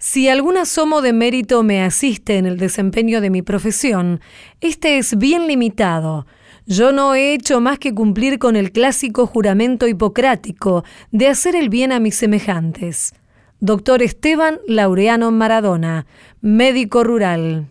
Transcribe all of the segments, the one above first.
Si algún asomo de mérito me asiste en el desempeño de mi profesión, este es bien limitado. Yo no he hecho más que cumplir con el clásico juramento hipocrático de hacer el bien a mis semejantes. Doctor Esteban Laureano Maradona, médico rural.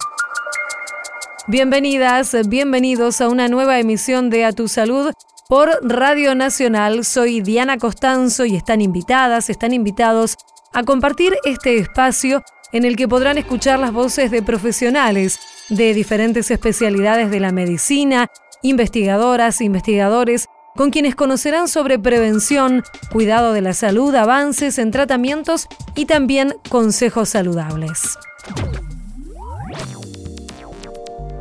Bienvenidas, bienvenidos a una nueva emisión de A Tu Salud por Radio Nacional. Soy Diana Costanzo y están invitadas, están invitados a compartir este espacio en el que podrán escuchar las voces de profesionales de diferentes especialidades de la medicina, investigadoras, investigadores, con quienes conocerán sobre prevención, cuidado de la salud, avances en tratamientos y también consejos saludables.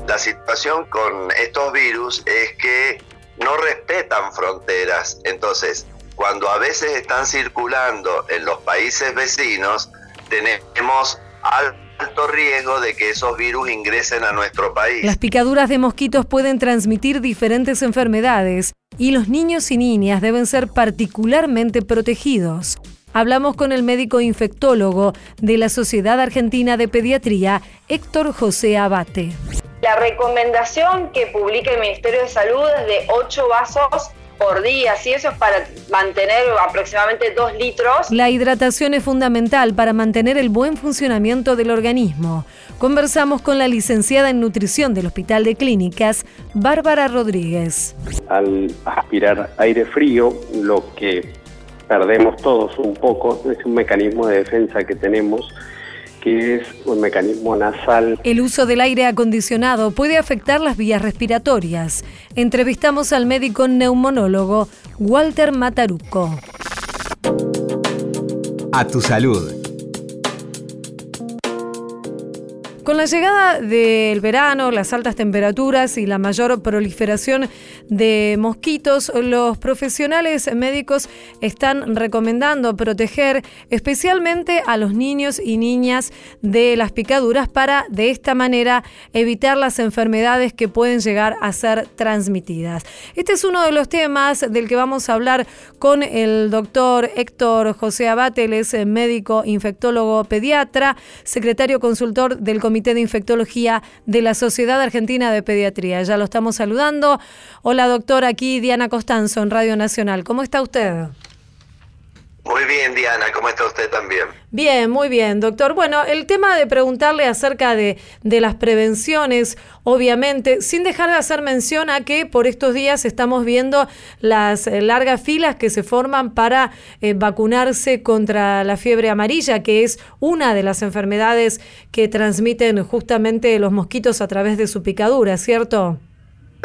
La situación con estos virus es que no respetan fronteras, entonces cuando a veces están circulando en los países vecinos, tenemos alto riesgo de que esos virus ingresen a nuestro país. Las picaduras de mosquitos pueden transmitir diferentes enfermedades y los niños y niñas deben ser particularmente protegidos. Hablamos con el médico infectólogo de la Sociedad Argentina de Pediatría, Héctor José Abate. La recomendación que publica el Ministerio de Salud es de 8 vasos por día, si eso es para mantener aproximadamente 2 litros. La hidratación es fundamental para mantener el buen funcionamiento del organismo. Conversamos con la licenciada en nutrición del Hospital de Clínicas, Bárbara Rodríguez. Al aspirar aire frío, lo que perdemos todos un poco es un mecanismo de defensa que tenemos que es un mecanismo nasal. El uso del aire acondicionado puede afectar las vías respiratorias. Entrevistamos al médico neumonólogo Walter Mataruco. A tu salud Con la llegada del verano, las altas temperaturas y la mayor proliferación de mosquitos, los profesionales médicos están recomendando proteger especialmente a los niños y niñas de las picaduras para de esta manera evitar las enfermedades que pueden llegar a ser transmitidas. Este es uno de los temas del que vamos a hablar con el doctor Héctor José Abate, es médico infectólogo pediatra, secretario consultor del Comité de Infectología de la Sociedad Argentina de Pediatría. Ya lo estamos saludando. Hola doctora, aquí Diana Costanzo en Radio Nacional. ¿Cómo está usted? Muy bien, Diana, ¿cómo está usted también? Bien, muy bien, doctor. Bueno, el tema de preguntarle acerca de, de, las prevenciones, obviamente, sin dejar de hacer mención a que por estos días estamos viendo las eh, largas filas que se forman para eh, vacunarse contra la fiebre amarilla, que es una de las enfermedades que transmiten justamente los mosquitos a través de su picadura, ¿cierto?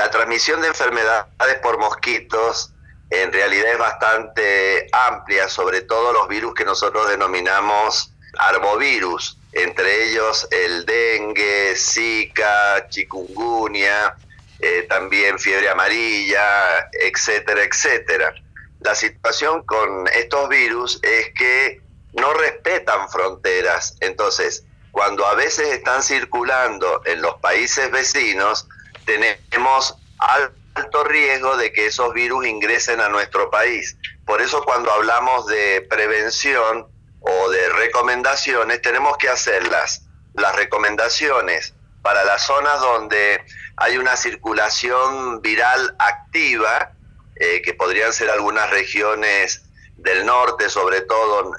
La transmisión de enfermedades por mosquitos en realidad es bastante amplia, sobre todo los virus que nosotros denominamos arbovirus, entre ellos el dengue, zika, chikungunya, eh, también fiebre amarilla, etcétera, etcétera. La situación con estos virus es que no respetan fronteras, entonces cuando a veces están circulando en los países vecinos, tenemos al alto riesgo de que esos virus ingresen a nuestro país. Por eso cuando hablamos de prevención o de recomendaciones, tenemos que hacerlas. Las recomendaciones para las zonas donde hay una circulación viral activa, eh, que podrían ser algunas regiones del norte, sobre todo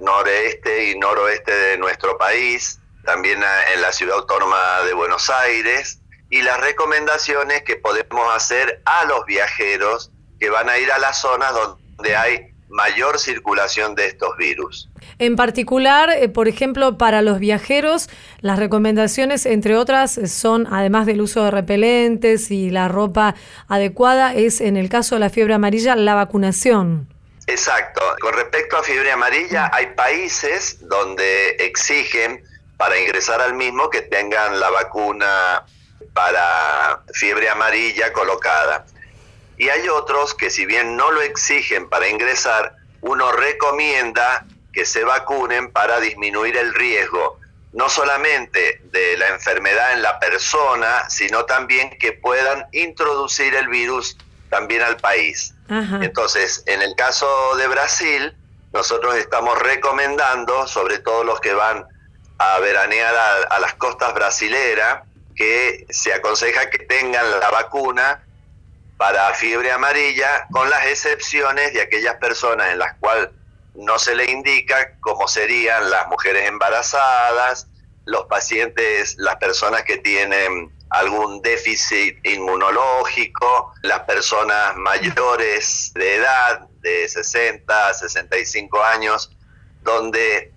noreste y noroeste de nuestro país, también en la ciudad autónoma de Buenos Aires, y las recomendaciones que podemos hacer a los viajeros que van a ir a las zonas donde hay mayor circulación de estos virus. En particular, eh, por ejemplo, para los viajeros, las recomendaciones, entre otras, son, además del uso de repelentes y la ropa adecuada, es en el caso de la fiebre amarilla, la vacunación. Exacto. Con respecto a fiebre amarilla, hay países donde exigen para ingresar al mismo que tengan la vacuna para fiebre amarilla colocada. Y hay otros que si bien no lo exigen para ingresar, uno recomienda que se vacunen para disminuir el riesgo, no solamente de la enfermedad en la persona, sino también que puedan introducir el virus también al país. Entonces, en el caso de Brasil, nosotros estamos recomendando, sobre todo los que van a veranear a, las costas brasileras, que se aconseja que tengan la vacuna para fiebre amarilla, con las excepciones de aquellas personas en las cuales no se le indica, como serían las mujeres embarazadas, los pacientes, las personas que tienen algún déficit inmunológico, las personas mayores de edad, de 60, 65 años, donde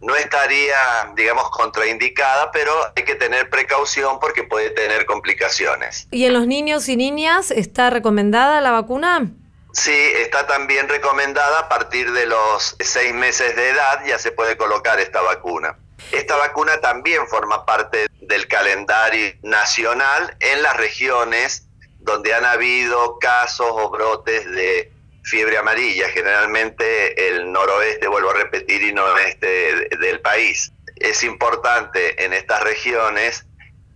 no estaría, digamos, contraindicada, pero hay que tener precaución porque puede tener complicaciones. ¿Y en los niños y niñas está recomendada la vacuna? Sí, está también recomendada a partir de los seis meses de edad, ya se puede colocar esta vacuna. Esta vacuna también forma parte del calendario nacional en las regiones donde han habido casos o brotes de fiebre amarilla, generalmente el noroeste, vuelvo a repetir, y noroeste del país. Es importante en estas regiones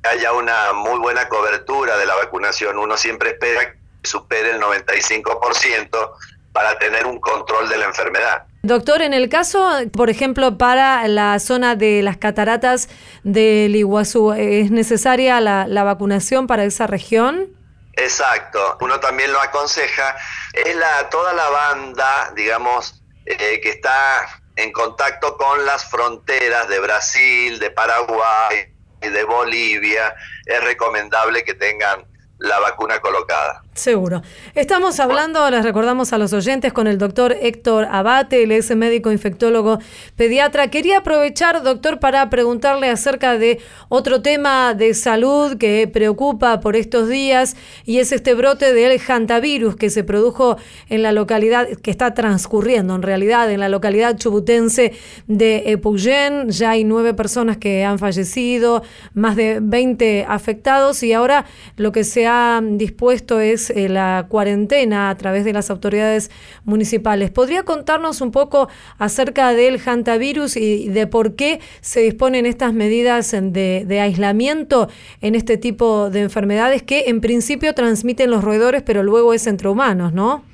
que haya una muy buena cobertura de la vacunación. Uno siempre espera que supere el 95% para tener un control de la enfermedad. Doctor, en el caso, por ejemplo, para la zona de las cataratas del Iguazú, ¿es necesaria la, la vacunación para esa región? Exacto, uno también lo aconseja, es la, toda la banda, digamos, eh, que está en contacto con las fronteras de Brasil, de Paraguay, de Bolivia, es recomendable que tengan la vacuna colocada. Seguro. Estamos hablando, les recordamos a los oyentes, con el doctor Héctor Abate, el ex médico infectólogo pediatra. Quería aprovechar, doctor, para preguntarle acerca de otro tema de salud que preocupa por estos días y es este brote del hantavirus que se produjo en la localidad, que está transcurriendo en realidad en la localidad chubutense de Epuyén. Ya hay nueve personas que han fallecido, más de 20 afectados y ahora lo que se ha dispuesto es eh, la cuarentena a través de las autoridades municipales. ¿Podría contarnos un poco acerca del hantavirus y de por qué se disponen estas medidas de, aislamiento en este tipo de enfermedades que en principio transmiten los roedores, pero luego es entre humanos, ¿no?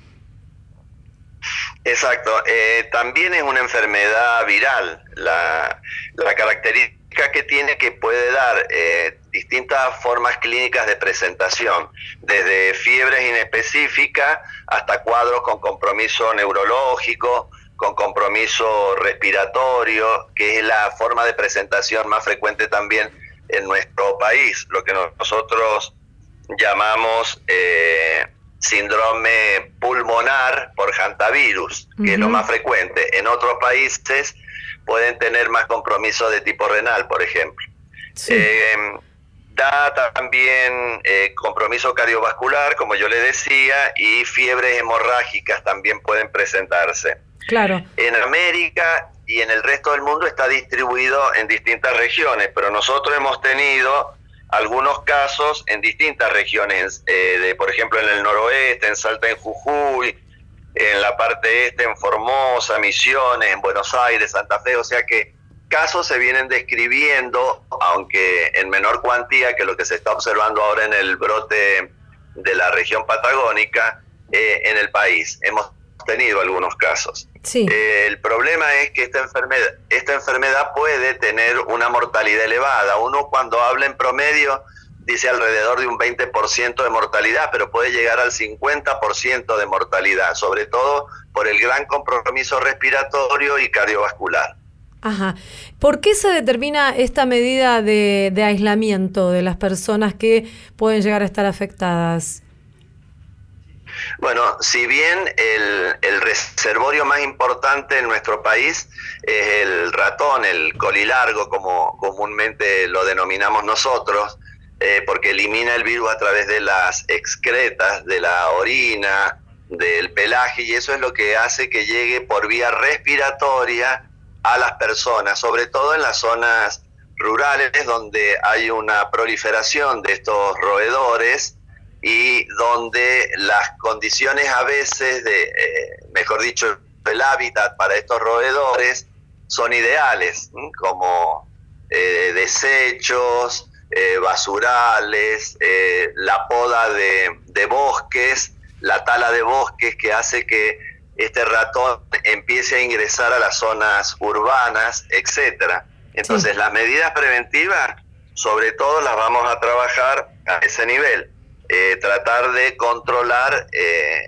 Exacto. Eh, también es una enfermedad viral. La, la característica que tiene que puede dar eh, distintas formas clínicas de presentación, desde fiebres inespecíficas hasta cuadros con compromiso neurológico, con compromiso respiratorio, que es la forma de presentación más frecuente también en nuestro país, lo que nosotros llamamos eh, síndrome pulmonar por hantavirus, que es lo más frecuente. En otros países pueden tener más compromiso de tipo renal, por ejemplo. Eh, da también eh, compromiso cardiovascular, como yo le decía, y fiebres hemorrágicas también pueden presentarse. Claro. En América y en el resto del mundo está distribuido en distintas regiones, pero nosotros hemos tenido algunos casos en distintas regiones, eh, de, por ejemplo en el noroeste, en Salta, en Jujuy, en la parte este, en Formosa, Misiones, en Buenos Aires, Santa Fe, o sea que casos se vienen describiendo, aunque en menor cuantía que lo que se está observando ahora en el brote de la región patagónica eh, en el país. Hemos tenido algunos casos. Sí. Eh, el problema es que esta enfermedad, esta enfermedad puede tener una mortalidad elevada. Uno cuando habla en promedio dice alrededor de un 20% de mortalidad, pero puede llegar al 50% de mortalidad, sobre todo por el gran compromiso respiratorio y cardiovascular. Ajá. ¿Por qué se determina esta medida de, aislamiento de las personas que pueden llegar a estar afectadas? Bueno, si bien el, el, reservorio más importante en nuestro país es el ratón, el colilargo, como comúnmente lo denominamos nosotros, eh, porque elimina el virus a través de las excretas, de la orina, del pelaje, y eso es lo que hace que llegue por vía respiratoria a las personas, sobre todo en las zonas rurales donde hay una proliferación de estos roedores y donde las condiciones a veces de, eh, mejor dicho, el hábitat para estos roedores son ideales, como eh, desechos, eh, basurales, eh, la poda de, bosques, la tala de bosques que hace que este ratón empiece a ingresar a las zonas urbanas, etcétera. Entonces las medidas preventivas, sobre todo las vamos a trabajar a ese nivel. Eh, tratar de controlar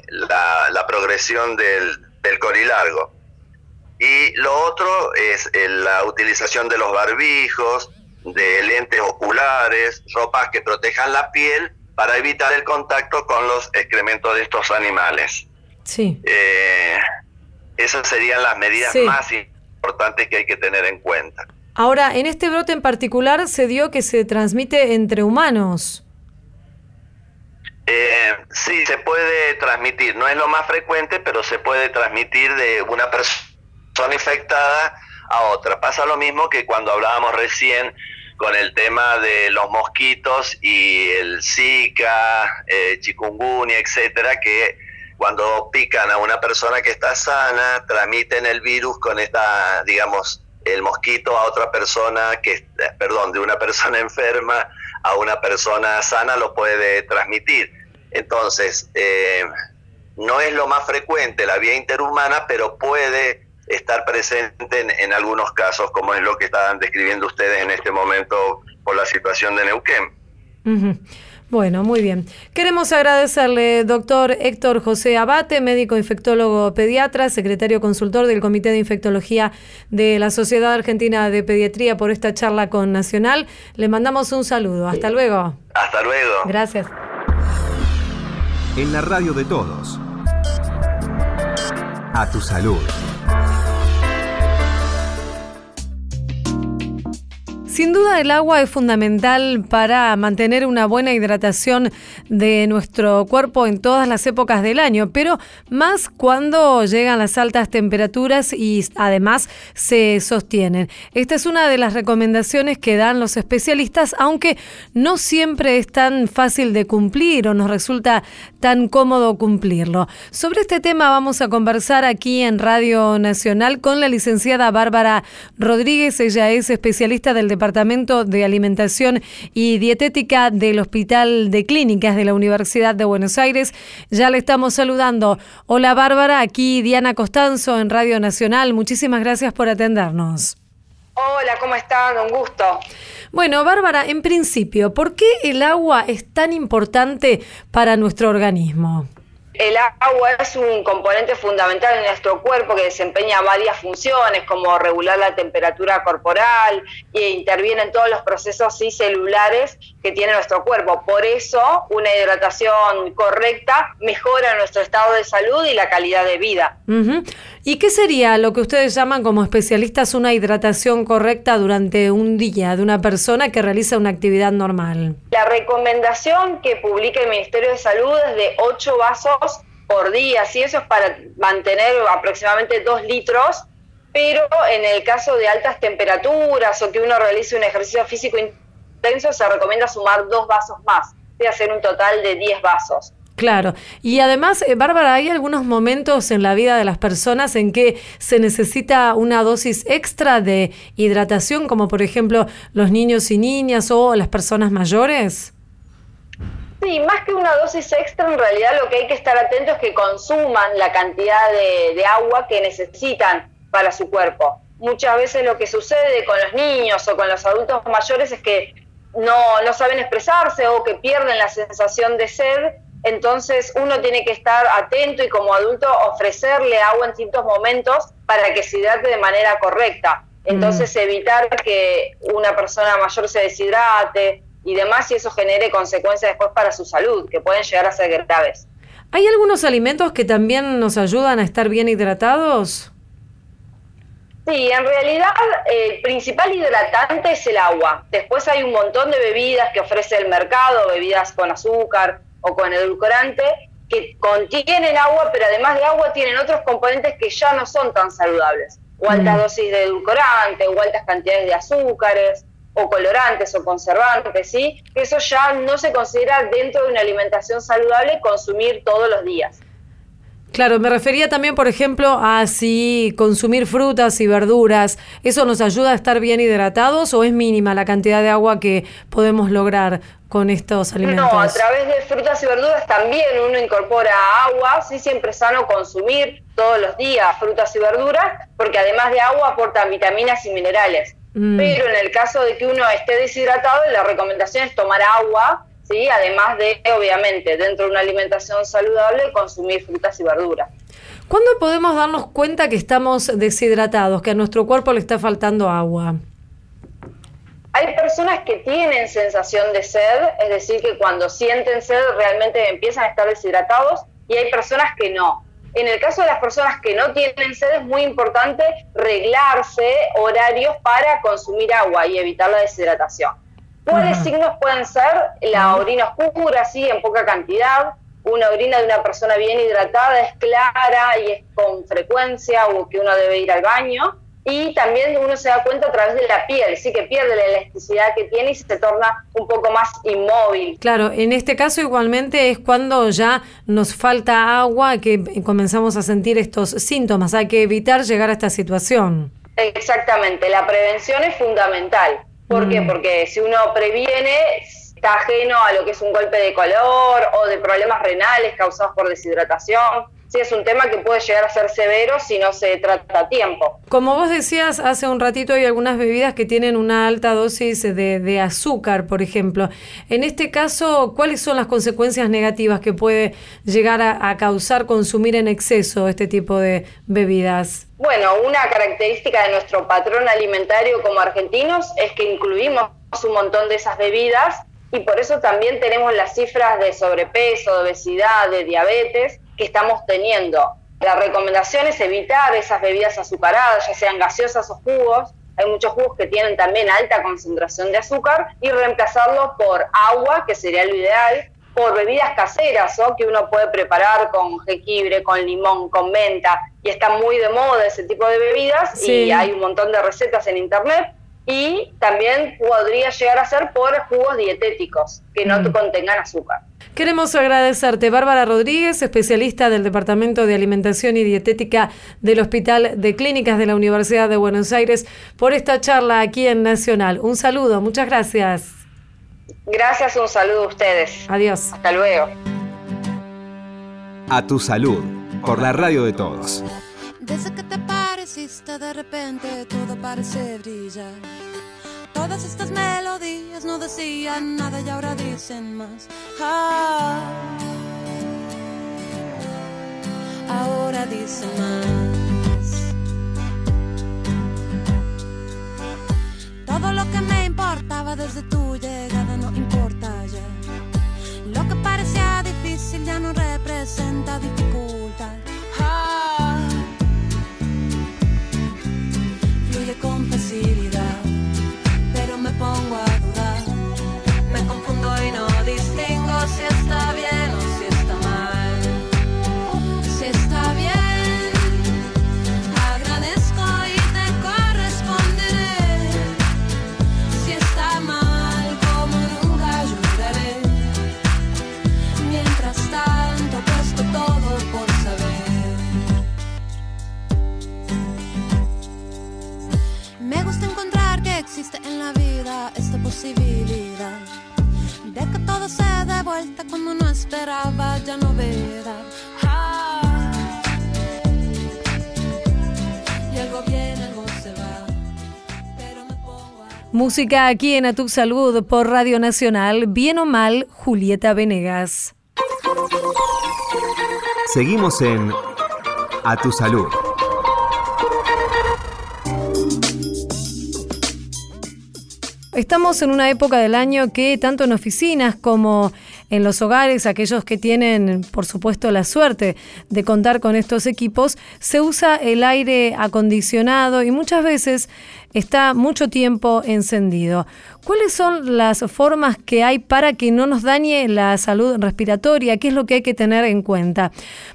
la, progresión del, del corilargo. Y lo otro es la utilización de los barbijos, de lentes oculares, ropas que protejan la piel para evitar el contacto con los excrementos de estos animales. Sí. esas serían las medidas más importantes que hay que tener en cuenta. Ahora, en este brote en particular se dio que se transmite entre humanos. Eh, sí, se puede transmitir. No es lo más frecuente, pero se puede transmitir de una persona infectada a. Pasa lo mismo que cuando hablábamos recién con el tema de los mosquitos y el Zika, eh, chikungunya, etcétera, que cuando pican a una persona que está sana, transmiten el virus con esta, digamos, el mosquito a otra persona que, perdón, de una persona enferma a una persona sana lo puede transmitir. Entonces, eh, no es lo más frecuente la vía interhumana, pero puede estar presente en, algunos casos, como es lo que estaban describiendo ustedes en este momento por la situación de Neuquén. Bueno, muy bien. Queremos agradecerle, doctor Héctor José Abate, médico infectólogo pediatra, secretario consultor del Comité de Infectología de la Sociedad Argentina de Pediatría, por esta charla con Nacional. Le mandamos un saludo. Hasta luego. Hasta luego. Gracias. En la radio de todos. A tu salud. Sin duda el agua es fundamental para mantener una buena hidratación de nuestro cuerpo en todas las épocas del año, pero más cuando llegan las altas temperaturas y además se sostienen. Esta es una de las recomendaciones que dan los especialistas, aunque no siempre es tan fácil de cumplir o nos resulta tan cómodo cumplirlo. Sobre este tema vamos a conversar aquí en Radio Nacional con la licenciada Bárbara Rodríguez. Ella es especialista del Departamento Departamento de Alimentación y Dietética del Hospital de Clínicas de la Universidad de Buenos Aires. Ya le estamos saludando. Hola Bárbara, aquí Diana Costanzo en Radio Nacional. Muchísimas gracias por atendernos. Hola, ¿cómo están? Un gusto. Bueno, Bárbara, en principio, ¿por qué el agua es tan importante para nuestro organismo? El agua es un componente fundamental en nuestro cuerpo que desempeña varias funciones como regular la temperatura corporal e interviene en todos los procesos celulares que tiene nuestro cuerpo. Por eso una hidratación correcta mejora nuestro estado de salud y la calidad de vida. ¿Y qué sería lo que ustedes llaman como especialistas una hidratación correcta durante un día de una persona que realiza una actividad normal? La recomendación que publica el Ministerio de Salud es de 8 vasos por día, y eso es para mantener aproximadamente 2 litros, pero en el caso de altas temperaturas o que uno realice un ejercicio físico intenso, se recomienda sumar dos vasos más, de hacer un total de 10 vasos. Claro, y además, eh, Bárbara, hay algunos momentos en la vida de las personas en que se necesita una dosis extra de hidratación, como por ejemplo los niños y niñas o las personas mayores. Sí, más que una dosis extra, en realidad lo que hay que estar atento es que consuman la cantidad de, agua que necesitan para su cuerpo. Muchas veces lo que sucede con los niños o con los adultos mayores es que no, no saben expresarse o que pierden la sensación de sed, entonces uno tiene que estar atento y como adulto ofrecerle agua en distintos momentos para que se hidrate de manera correcta. Entonces mm. evitar que una persona mayor se deshidrate y demás y eso genere consecuencias después para su salud, que pueden llegar a ser graves. ¿Hay algunos alimentos que también nos ayudan a estar bien hidratados? Sí, en realidad el principal hidratante es el agua. Después hay un montón de bebidas que ofrece el mercado, bebidas con azúcar o con edulcorante, que contienen agua, pero además de agua tienen otros componentes que ya no son tan saludables. O alta mm. dosis de edulcorante, o altas cantidades de azúcares o colorantes o conservantes, ¿sí? Eso ya no se considera dentro de una alimentación saludable consumir todos los días. Claro, me refería también, por ejemplo, a si consumir frutas y verduras, ¿eso nos ayuda a estar bien hidratados o es mínima la cantidad de agua que podemos lograr con estos alimentos? No, a través de frutas y verduras también uno incorpora agua, sí siempre es sano consumir todos los días frutas y verduras, porque además de agua aportan vitaminas y minerales. Mm. Pero en el caso de que uno esté deshidratado, la recomendación es tomar agua, ¿sí? además de, obviamente, dentro de una alimentación saludable, consumir frutas y verduras. ¿Cuándo podemos darnos cuenta que estamos deshidratados, que a nuestro cuerpo le está faltando agua? Hay personas que tienen sensación de sed, es decir, que cuando sienten sed realmente empiezan a estar deshidratados, y hay personas que no. En el caso de las personas que no tienen sed es muy importante reglarse horarios para consumir agua y evitar la deshidratación. ¿Cuáles signos pueden ser? La orina oscura, sí, en poca cantidad. Una orina de una persona bien hidratada es clara y es con frecuencia o que uno debe ir al baño y también uno se da cuenta a través de la piel, sí que pierde la elasticidad que tiene y se torna un poco más inmóvil. Claro, en este caso igualmente es cuando ya nos falta agua que comenzamos a sentir estos síntomas, hay que evitar llegar a esta situación. Exactamente, la prevención es fundamental. ¿Por qué? Mm. Porque si uno previene, está ajeno a lo que es un golpe de color o de problemas renales causados por deshidratación sí es un tema que puede llegar a ser severo si no se trata a tiempo. Como vos decías hace un ratito, hay algunas bebidas que tienen una alta dosis de, azúcar, por ejemplo. En este caso, ¿cuáles son las consecuencias negativas que puede llegar a, causar consumir en exceso este tipo de bebidas? Bueno, una característica de nuestro patrón alimentario como argentinos es que incluimos un montón de esas bebidas y por eso también tenemos las cifras de sobrepeso, de obesidad, de diabetes que estamos teniendo. La recomendación es evitar esas bebidas azucaradas, ya sean gaseosas o jugos. Hay muchos jugos que tienen también alta concentración de azúcar y reemplazarlo por agua, que sería lo ideal, por bebidas caseras o que uno puede preparar con jengibre, con limón, con menta. Y está muy de moda ese tipo de bebidas y hay un montón de recetas en internet. Y también podría llegar a ser por jugos dietéticos que no mm. contengan azúcar. Queremos agradecerte, Bárbara Rodríguez, especialista del Departamento de Alimentación y Dietética del Hospital de Clínicas de la Universidad de Buenos Aires, por esta charla aquí en Nacional. Un saludo, muchas gracias. Gracias, un saludo a ustedes. Adiós. Hasta luego. A tu salud, por la radio de todos. Desde que te pareciste de repente todo parece brillar Todas estas melodías no decían nada y ahora dicen más. Ah, ahora dicen más. Todo lo que me importaba desde tu llegada no importa ya. Lo que parecía difícil ya no representa dificultad. Ah, fluye con facilidad Música aquí en A Tu Salud por Radio Nacional, bien o mal, Julieta Venegas. Seguimos en A Tu Salud. Estamos en una época del año que tanto en oficinas como en los hogares, aquellos que tienen, por supuesto, la suerte de contar con estos equipos, se usa el aire acondicionado y muchas veces está mucho tiempo encendido. ¿Cuáles son las formas que hay para que no nos dañe la salud respiratoria? ¿Qué es lo que hay que tener en cuenta?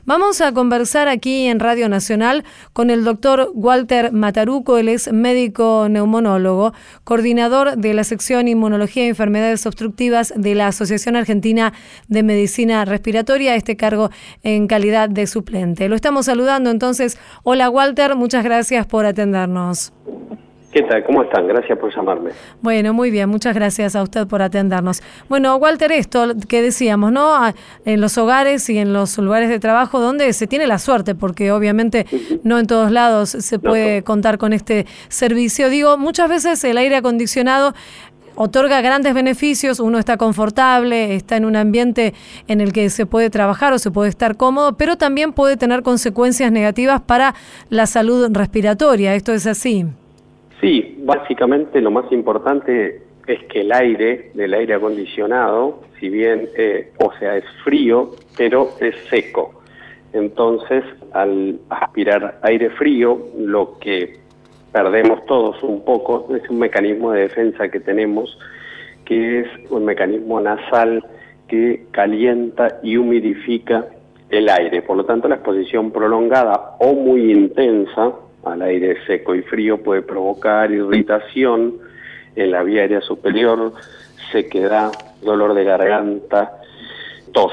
Vamos a conversar aquí en Radio Nacional con el doctor Walter Mataruco, él es médico neumonólogo, coordinador de la sección Inmunología y Enfermedades Obstructivas de la Asociación Argentina de Medicina Respiratoria, este cargo en calidad de suplente. Lo estamos saludando entonces. Hola Walter, muchas gracias por atendernos. ¿Qué tal? ¿Cómo están? Gracias por llamarme. Bueno, muy bien, muchas gracias a usted por atendernos. Bueno, Walter, esto que decíamos, ¿no? En los hogares y en los lugares de trabajo donde se tiene la suerte, porque obviamente no en todos lados se puede contar con este servicio. Digo, muchas veces el aire acondicionado otorga grandes beneficios, uno está confortable, está en un ambiente en el que se puede trabajar o se puede estar cómodo, pero también puede tener consecuencias negativas para la salud respiratoria. ¿Esto es así? Sí, básicamente lo más importante es que el aire del aire acondicionado, si bien, eh, o sea, es frío, pero es seco. Entonces, al aspirar aire frío, lo que perdemos todos un poco es un mecanismo de defensa que tenemos, que es un mecanismo nasal que calienta y humidifica el aire. Por lo tanto, la exposición prolongada o muy intensa al aire seco y frío puede provocar irritación en la vía aérea superior, sequedad, dolor de garganta, tos.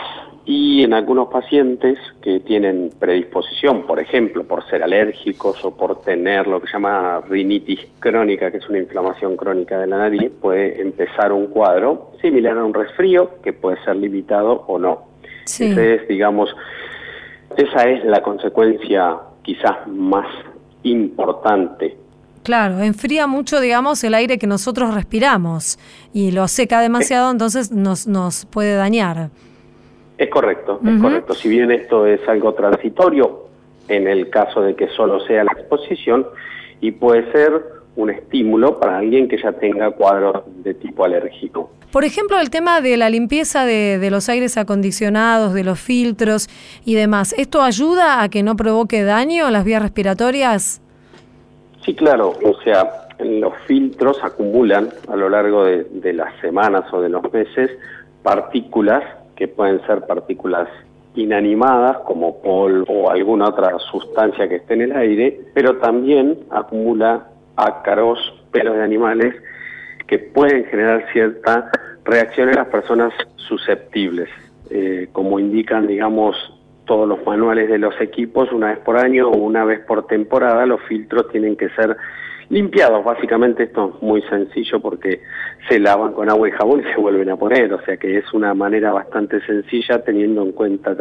Y en algunos pacientes que tienen predisposición, por ejemplo, por ser alérgicos o por tener lo que se llama rinitis crónica, que es una inflamación crónica de la nariz, puede empezar un cuadro similar a un resfrío que puede ser limitado o no. Sí. es, digamos, esa es la consecuencia quizás más importante. Claro, enfría mucho, digamos, el aire que nosotros respiramos y lo seca demasiado, entonces nos, nos puede dañar. Es correcto, es correcto. Si bien esto es algo transitorio, en el caso de que solo sea la exposición, y puede ser un estímulo para alguien que ya tenga cuadros de tipo alérgico. Por ejemplo, el tema de la limpieza de, los aires acondicionados, de los filtros y demás, ¿esto ayuda a que no provoque daño a las vías respiratorias? Sí, claro, o sea, los filtros acumulan a lo largo de, de las semanas o de los meses partículas que pueden ser partículas inanimadas como polvo o alguna otra sustancia que esté en el aire, pero también acumula ácaros, pelos de animales que pueden generar cierta reacción en las personas susceptibles. Eh, como indican, digamos, todos los manuales de los equipos, una vez por año o una vez por temporada, los filtros tienen que ser limpiados. Básicamente esto es muy sencillo porque se lavan con agua y jabón y se vuelven a poner, o sea que es una manera bastante sencilla teniendo en cuenta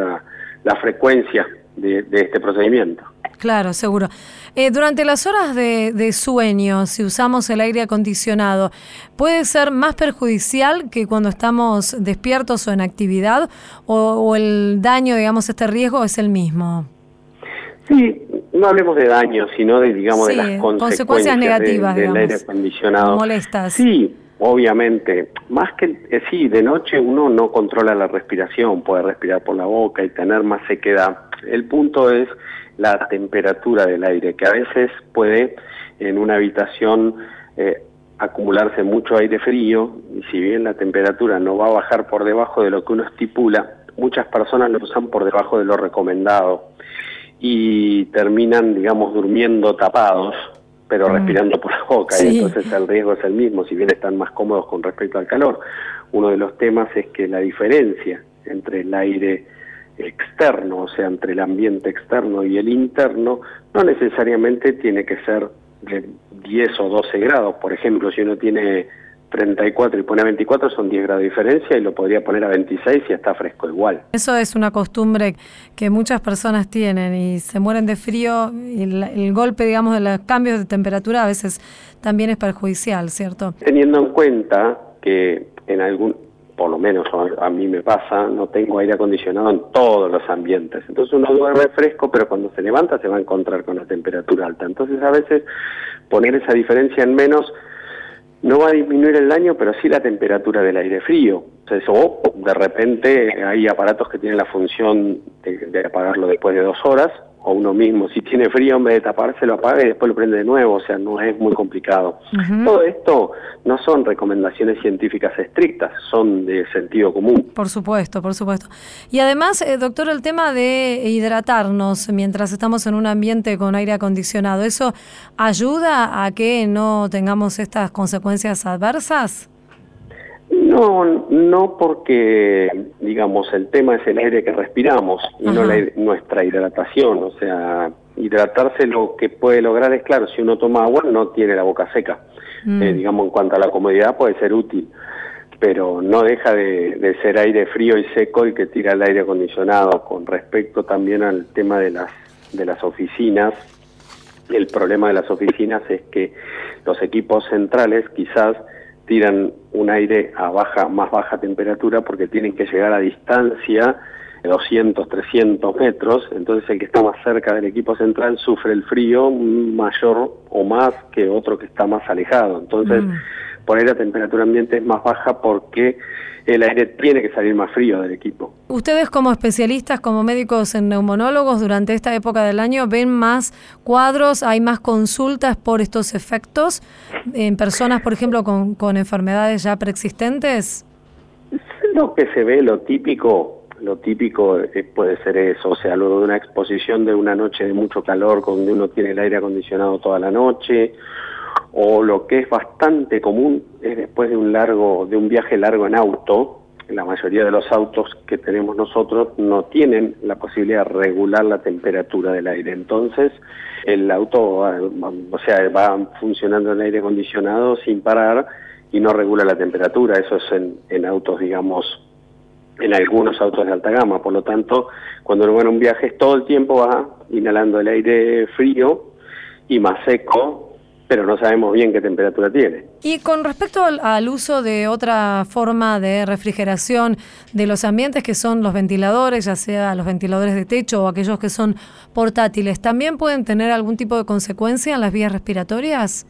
la, frecuencia de, este procedimiento. Claro, seguro. Eh, durante las horas de, sueño, si usamos el aire acondicionado, ¿puede ser más perjudicial que cuando estamos despiertos o en actividad? ¿O, el daño, digamos, este riesgo es el mismo? Sí, no hablemos de daño, sino de, digamos, de las consecuencias, negativas del aire acondicionado. Molestas. Sí, obviamente. Más que, eh, sí, de noche uno no controla la respiración, puede respirar por la boca y tener más sequedad. El punto es la temperatura del aire, que a veces puede en una habitación eh, acumularse mucho aire frío y si bien la temperatura no va a bajar por debajo de lo que uno estipula, muchas personas lo usan por debajo de lo recomendado y terminan, digamos, durmiendo tapados, pero mm. respirando por la boca, y entonces el riesgo es el mismo, si bien están más cómodos con respecto al calor. Uno de los temas es que la diferencia entre el aire externo, o sea, entre el ambiente externo y el interno, no necesariamente tiene que ser de 10 o 12 grados. Por ejemplo, si uno tiene 34 y pone a 24 son 10 grados de diferencia y lo podría poner a 26 y está fresco igual. Eso es una costumbre que muchas personas tienen y se mueren de frío y el, golpe, digamos, de los cambios de temperatura a veces también es perjudicial, ¿cierto? Teniendo en cuenta que en algún, por lo menos a, mí me pasa, no tengo aire acondicionado en todos los ambientes. Entonces uno duerme fresco, pero cuando se levanta se va a encontrar con la temperatura alta. Entonces a veces poner esa diferencia en menos no va a disminuir el daño, pero sí la temperatura del aire frío. O de repente hay aparatos que tienen la función de apagarlo después de dos horas, o uno mismo, si tiene frío, en vez de taparse, lo apaga y después lo prende de nuevo, o sea, no es muy complicado. Todo esto no son recomendaciones científicas estrictas, son de sentido común. Por supuesto, por supuesto. Y además, eh, doctor, el tema de hidratarnos mientras estamos en un ambiente con aire acondicionado, ¿eso ayuda a que no tengamos estas consecuencias adversas? No, no porque, digamos, el tema es el aire que respiramos y no la, nuestra hidratación. O sea, hidratarse lo que puede lograr es, claro, si uno toma agua no tiene la boca seca. Mm. Eh, digamos, en cuanto a la comodidad puede ser útil, pero no deja de, de ser aire frío y seco el que tira el aire acondicionado. Con respecto también al tema de las, de las oficinas, el problema de las oficinas es que los equipos centrales quizás tiran un aire a baja, más baja temperatura porque tienen que llegar a distancia de 200, 300 metros, entonces el que está más cerca del equipo central sufre el frío mayor o más que otro que está más alejado. Entonces, Mm. Ahí la temperatura ambiente es más baja porque el aire tiene que salir más frío del equipo. Ustedes como especialistas, como médicos en neumonólogos, durante esta época del año, ¿ven más cuadros, hay más consultas por estos efectos en personas, por ejemplo, con, con enfermedades ya preexistentes? Lo que se ve, lo típico, lo típico eh, puede ser eso, o sea, luego de una exposición de una noche de mucho calor, donde uno tiene el aire acondicionado toda la noche, o lo que es bastante común es después de un largo, de un viaje largo en auto, la mayoría de los autos que tenemos nosotros no tienen la posibilidad de regular la temperatura del aire. Entonces, el auto, ah, o sea, va funcionando el aire acondicionado sin parar y no regula la temperatura. Eso es en, en autos, digamos, en algunos autos de alta gama. Por lo tanto, cuando uno va en un viaje, todo el tiempo va inhalando el aire frío y más seco, pero no sabemos bien qué temperatura tiene. Y con respecto al, al uso de otra forma de refrigeración de los ambientes, que son los ventiladores, ya sea los ventiladores de techo o aquellos que son portátiles, ¿también pueden tener algún tipo de consecuencia en las vías respiratorias?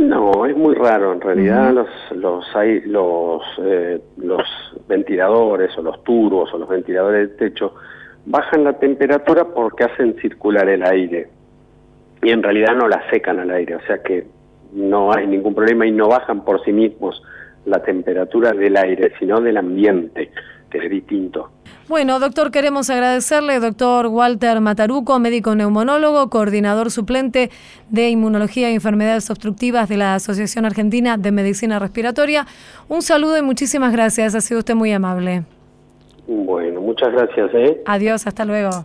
No, es muy raro. En realidad los los hay los eh, los ventiladores o los turbos o los ventiladores de techo bajan la temperatura porque hacen circular el aire y en realidad no la secan al aire, o sea que no hay ningún problema y no bajan por sí mismos la temperatura del aire, sino del ambiente, que es distinto. Bueno, doctor, queremos agradecerle, doctor Walter Mataruco, médico neumonólogo, coordinador suplente de Inmunología y Enfermedades Obstructivas de la Asociación Argentina de Medicina Respiratoria. Un saludo y muchísimas gracias, ha sido usted muy amable. Bueno, muchas gracias. ¿eh? Adiós, hasta luego.